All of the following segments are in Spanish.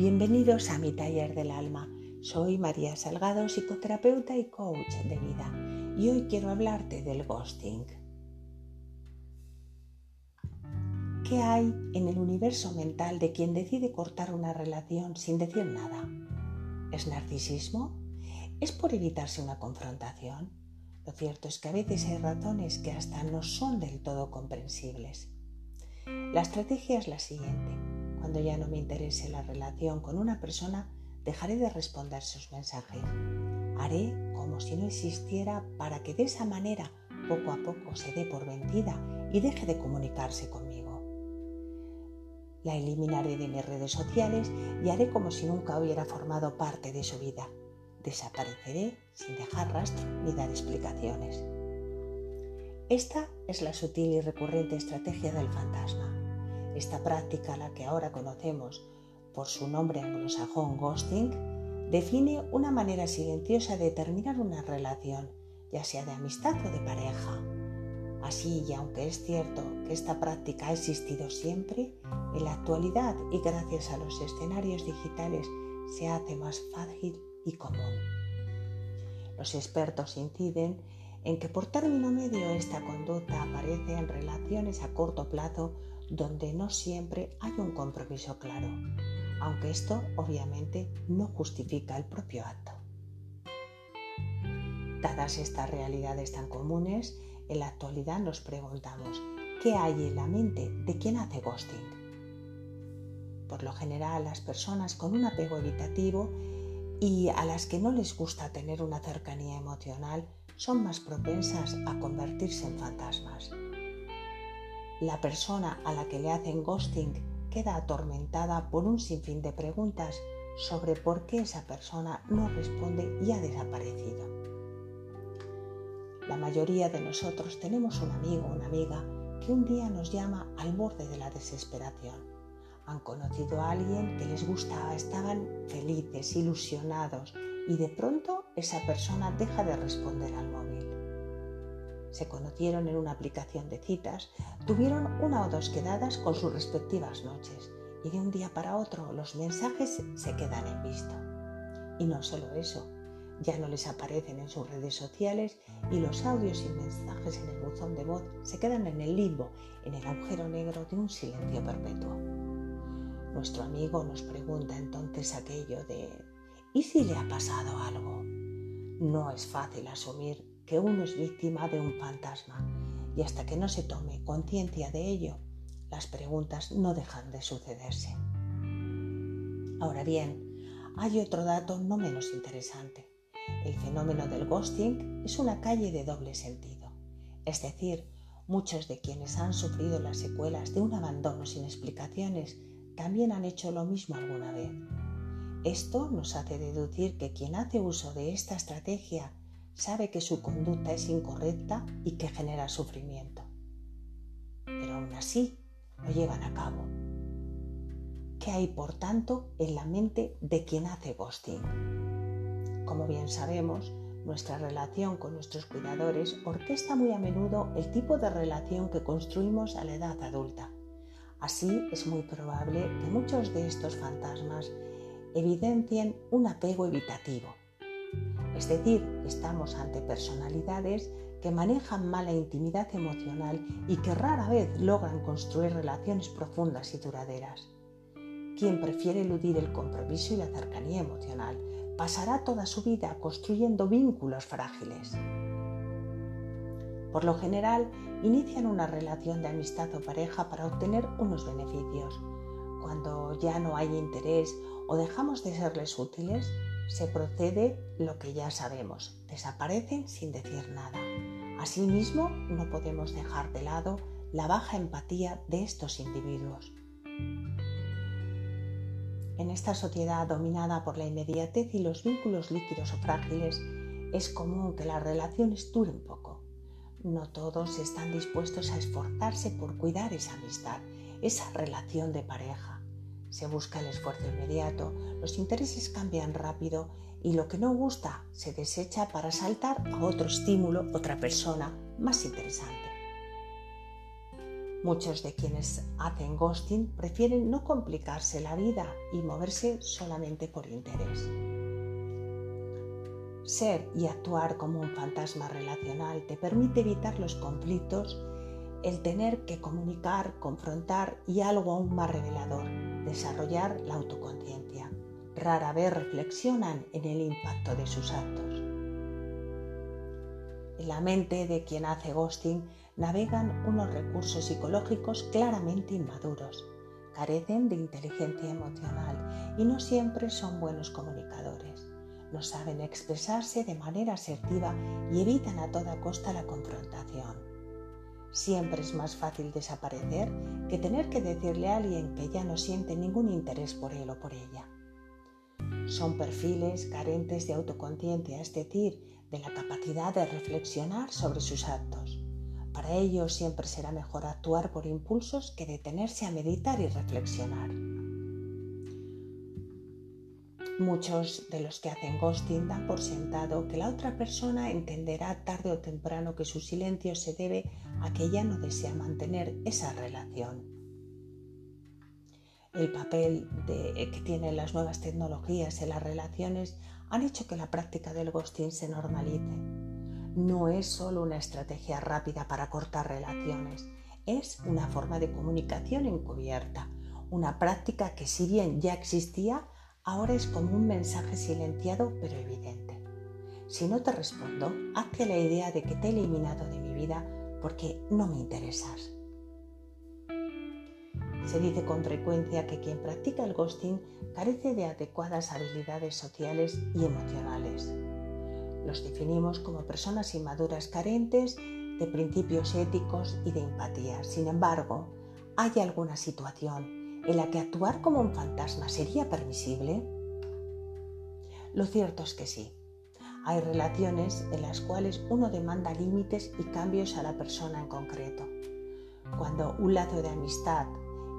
Bienvenidos a mi taller del alma. Soy María Salgado, psicoterapeuta y coach de vida, y hoy quiero hablarte del ghosting. ¿Qué hay en el universo mental de quien decide cortar una relación sin decir nada? ¿Es narcisismo? ¿Es por evitarse una confrontación? Lo cierto es que a veces hay razones que hasta no son del todo comprensibles. La estrategia es la siguiente cuando ya no me interese la relación con una persona, dejaré de responder sus mensajes. Haré como si no existiera para que de esa manera poco a poco se dé por vencida y deje de comunicarse conmigo. La eliminaré de mis redes sociales y haré como si nunca hubiera formado parte de su vida. Desapareceré sin dejar rastro ni dar explicaciones. Esta es la sutil y recurrente estrategia del fantasma. Esta práctica, la que ahora conocemos por su nombre anglosajón ghosting, define una manera silenciosa de terminar una relación, ya sea de amistad o de pareja. Así, y aunque es cierto que esta práctica ha existido siempre, en la actualidad y gracias a los escenarios digitales se hace más fácil y común. Los expertos inciden en que por término medio esta conducta aparece en relaciones a corto plazo donde no siempre hay un compromiso claro, aunque esto obviamente no justifica el propio acto. Dadas estas realidades tan comunes, en la actualidad nos preguntamos, ¿qué hay en la mente de quien hace ghosting? Por lo general, las personas con un apego evitativo y a las que no les gusta tener una cercanía emocional son más propensas a convertirse en fantasmas la persona a la que le hacen ghosting queda atormentada por un sinfín de preguntas sobre por qué esa persona no responde y ha desaparecido. La mayoría de nosotros tenemos un amigo o una amiga que un día nos llama al borde de la desesperación. Han conocido a alguien que les gustaba, estaban felices, ilusionados y de pronto esa persona deja de responder al móvil se conocieron en una aplicación de citas, tuvieron una o dos quedadas con sus respectivas noches y de un día para otro los mensajes se quedan en visto. Y no solo eso, ya no les aparecen en sus redes sociales y los audios y mensajes en el buzón de voz se quedan en el limbo, en el agujero negro de un silencio perpetuo. Nuestro amigo nos pregunta entonces aquello de ¿y si le ha pasado algo? No es fácil asumir que uno es víctima de un fantasma y hasta que no se tome conciencia de ello, las preguntas no dejan de sucederse. Ahora bien, hay otro dato no menos interesante. El fenómeno del ghosting es una calle de doble sentido, es decir, muchos de quienes han sufrido las secuelas de un abandono sin explicaciones también han hecho lo mismo alguna vez. Esto nos hace deducir que quien hace uso de esta estrategia sabe que su conducta es incorrecta y que genera sufrimiento. Pero aún así lo llevan a cabo. ¿Qué hay, por tanto, en la mente de quien hace ghosting? Como bien sabemos, nuestra relación con nuestros cuidadores orquesta muy a menudo el tipo de relación que construimos a la edad adulta. Así es muy probable que muchos de estos fantasmas evidencien un apego evitativo, es decir, estamos ante personalidades que manejan mala intimidad emocional y que rara vez logran construir relaciones profundas y duraderas. Quien prefiere eludir el compromiso y la cercanía emocional pasará toda su vida construyendo vínculos frágiles. Por lo general, inician una relación de amistad o pareja para obtener unos beneficios. Cuando ya no hay interés o dejamos de serles útiles, se procede lo que ya sabemos, desaparecen sin decir nada. Asimismo, no podemos dejar de lado la baja empatía de estos individuos. En esta sociedad dominada por la inmediatez y los vínculos líquidos o frágiles, es común que las relaciones duren poco. No todos están dispuestos a esforzarse por cuidar esa amistad, esa relación de pareja se busca el esfuerzo inmediato, los intereses cambian rápido y lo que no gusta se desecha para saltar a otro estímulo, otra persona más interesante. Muchos de quienes hacen ghosting prefieren no complicarse la vida y moverse solamente por interés. Ser y actuar como un fantasma relacional te permite evitar los conflictos, el tener que comunicar, confrontar y algo aún más revelador, desarrollar la autoconciencia. Rara vez reflexionan en el impacto de sus actos. En la mente de quien hace ghosting navegan unos recursos psicológicos claramente inmaduros, carecen de inteligencia emocional y no siempre son buenos comunicadores no saben expresarse de manera asertiva y evitan a toda costa la confrontación. Siempre es más fácil desaparecer que tener que decirle a alguien que ya no siente ningún interés por él o por ella. Son perfiles carentes de autoconciencia, es decir, de la capacidad de reflexionar sobre sus actos. Para ellos siempre será mejor actuar por impulsos que detenerse a meditar y reflexionar. Muchos de los que hacen ghosting dan por sentado que la otra persona entenderá tarde o temprano que su silencio se debe a que ya no desea mantener esa relación. El papel que tienen las nuevas tecnologías en las relaciones han hecho que la práctica del ghosting se normalice. No es solo una estrategia rápida para cortar relaciones, es una forma de comunicación encubierta, una práctica que si bien ya existía, ahora es como un mensaje silenciado pero evidente. Si no te respondo, hazte la idea de que te he eliminado de mi vida porque no me interesas. Se dice con frecuencia que quien practica el ghosting carece de adecuadas habilidades sociales y emocionales. Los definimos como personas inmaduras carentes de principios éticos y de empatía. Sin embargo, hay alguna situación en la que actuar como un fantasma sería permisible? Lo cierto es que sí. Hay relaciones en las cuales uno demanda límites y cambios a la persona en concreto. Cuando un lazo de amistad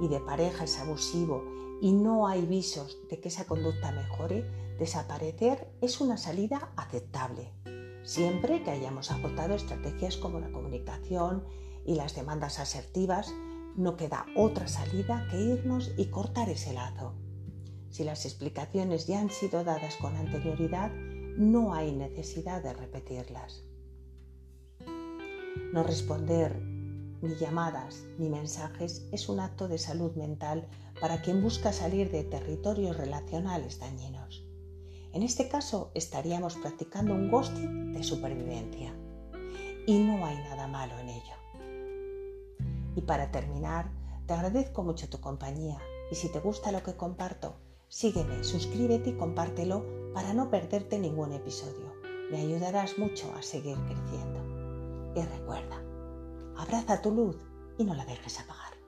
y de pareja es abusivo y no hay visos de que esa conducta mejore, desaparecer es una salida aceptable, siempre que hayamos agotado estrategias como la comunicación y las demandas asertivas no queda otra salida que irnos y cortar ese lazo. Si las explicaciones ya han sido dadas con anterioridad, no hay necesidad de repetirlas. No responder ni llamadas ni mensajes es un acto de salud mental para quien busca salir de territorios relacionales dañinos. En este caso estaríamos practicando un ghosting de supervivencia y no hay nada malo en ello. Y para terminar, te agradezco mucho tu compañía y si te gusta lo que comparto, sígueme, suscríbete y compártelo para no perderte ningún episodio. Me ayudarás mucho a seguir creciendo. Y recuerda, abraza tu luz y no la dejes apagar.